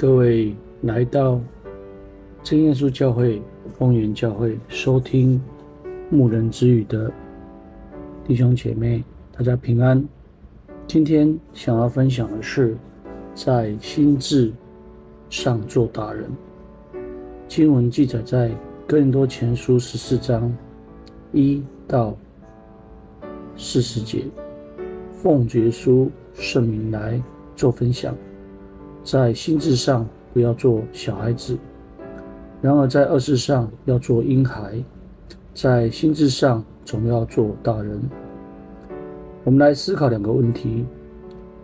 各位来到真耶稣教会丰原教会收听牧人之语的弟兄姐妹，大家平安。今天想要分享的是，在心智上做大人。经文记载在哥林多前书十四章一到四十节。奉耶稣圣名来做分享，在心智上不要做小孩子，然而在恶事上要做婴孩，在心智上总要做大人。我们来思考两个问题：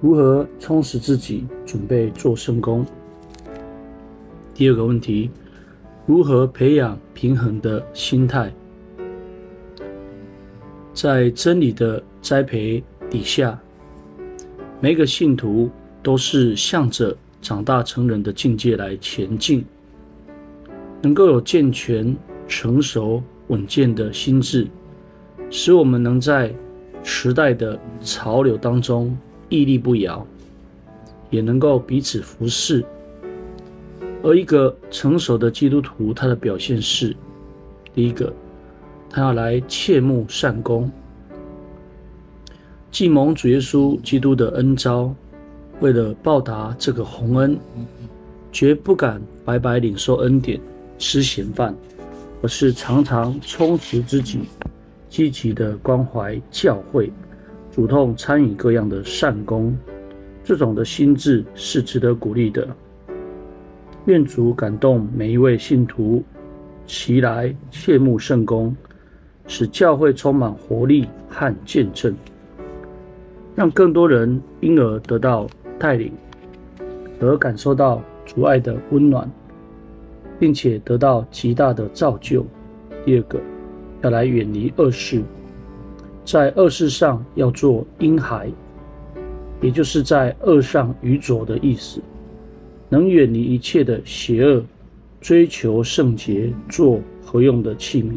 如何充实自己，准备做圣工？第二个问题：如何培养平衡的心态？在真理的栽培底下，每个信徒都是向着长大成人的境界来前进，能够有健全、成熟、稳健的心智，使我们能在时代的潮流当中屹立不摇，也能够彼此服侍。而一个成熟的基督徒，他的表现是：第一个，他要来切慕善功。既蒙主耶稣基督的恩召，为了报答这个宏恩，绝不敢白白领受恩典、吃闲饭，而是常常充实自己，积极的关怀教会，主动参与各样的善工。这种的心志是值得鼓励的。愿主感动每一位信徒，齐来切慕圣工，使教会充满活力和见证。让更多人因而得到带领，而感受到主爱的温暖，并且得到极大的造就。第二个，要来远离恶事，在恶事上要做婴孩，也就是在恶上愚拙的意思，能远离一切的邪恶，追求圣洁，做合用的器皿。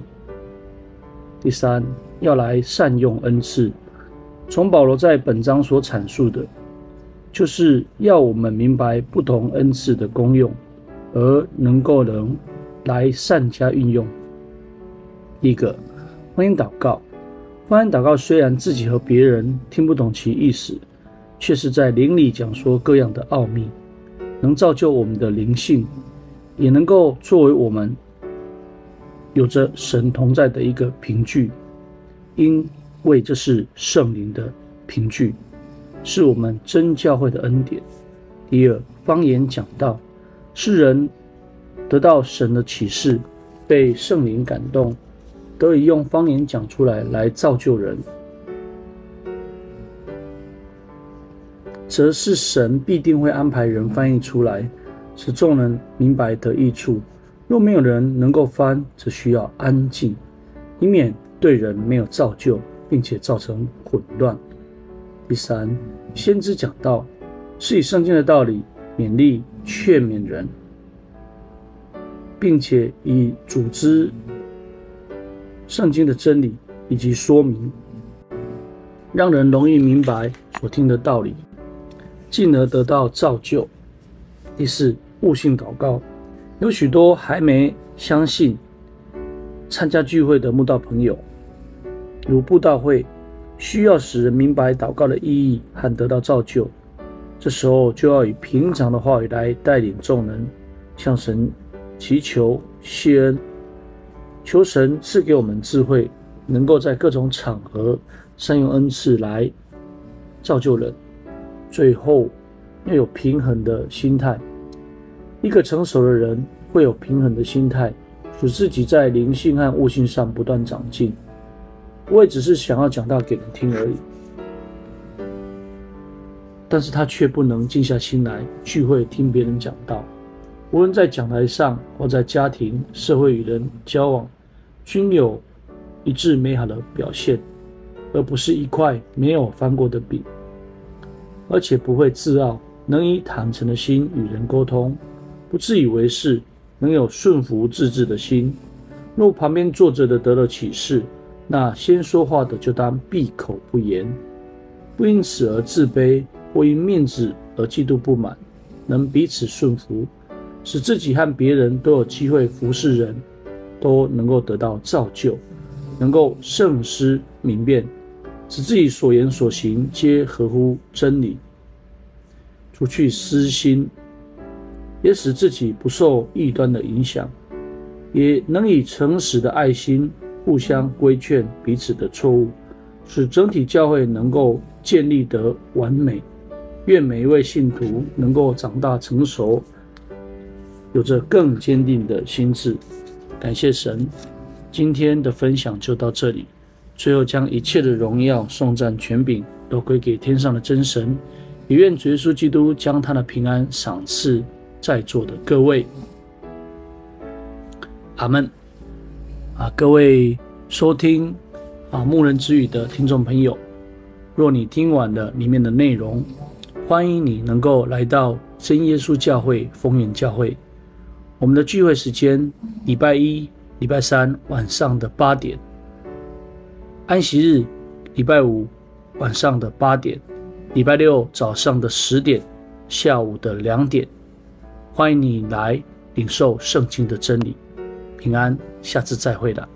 第三，要来善用恩赐。从保罗在本章所阐述的，就是要我们明白不同恩赐的功用，而能够能来善加运用。一个，方言祷告，方言祷告虽然自己和别人听不懂其意思，却是在灵里讲说各样的奥秘，能造就我们的灵性，也能够作为我们有着神同在的一个凭据。因为这是圣灵的凭据，是我们真教会的恩典。第二，方言讲道，世人得到神的启示，被圣灵感动，得以用方言讲出来，来造就人，则是神必定会安排人翻译出来，使众人明白得益处。若没有人能够翻，则需要安静，以免对人没有造就。并且造成混乱。第三，先知讲道是以圣经的道理勉励劝勉人，并且以组织圣经的真理以及说明，让人容易明白所听的道理，进而得到造就。第四，悟性祷告，有许多还没相信参加聚会的慕道朋友。如布道会需要使人明白祷告的意义和得到造就，这时候就要以平常的话语来带领众人，向神祈求谢恩，求神赐给我们智慧，能够在各种场合善用恩赐来造就人。最后要有平衡的心态，一个成熟的人会有平衡的心态，使自己在灵性和悟性上不断长进。我也只是想要讲道给人听而已，但是他却不能静下心来聚会听别人讲道。无论在讲台上或在家庭、社会与人交往，均有一致美好的表现，而不是一块没有翻过的饼。而且不会自傲，能以坦诚的心与人沟通，不自以为是，能有顺服自制的心。若旁边坐着的得了启示，那先说话的就当闭口不言，不因此而自卑，或因面子而嫉妒不满，能彼此顺服，使自己和别人都有机会服侍人，都能够得到造就，能够慎思明辨，使自己所言所行皆合乎真理，除去私心，也使自己不受异端的影响，也能以诚实的爱心互相规劝彼此的错误，使整体教会能够建立得完美。愿每一位信徒能够长大成熟，有着更坚定的心志。感谢神，今天的分享就到这里。最后，将一切的荣耀、颂赞、权柄都归给天上的真神。也愿主耶稣基督将他的平安赏赐在座的各位。阿门。啊，各位收听啊牧人之语的听众朋友，若你听完了里面的内容，欢迎你能够来到真耶稣教会丰原教会。我们的聚会时间：礼拜一、礼拜三晚上的八点；安息日，礼拜五晚上的八点；礼拜六早上的十点，下午的两点。欢迎你来领受圣经的真理。平安，下次再会了。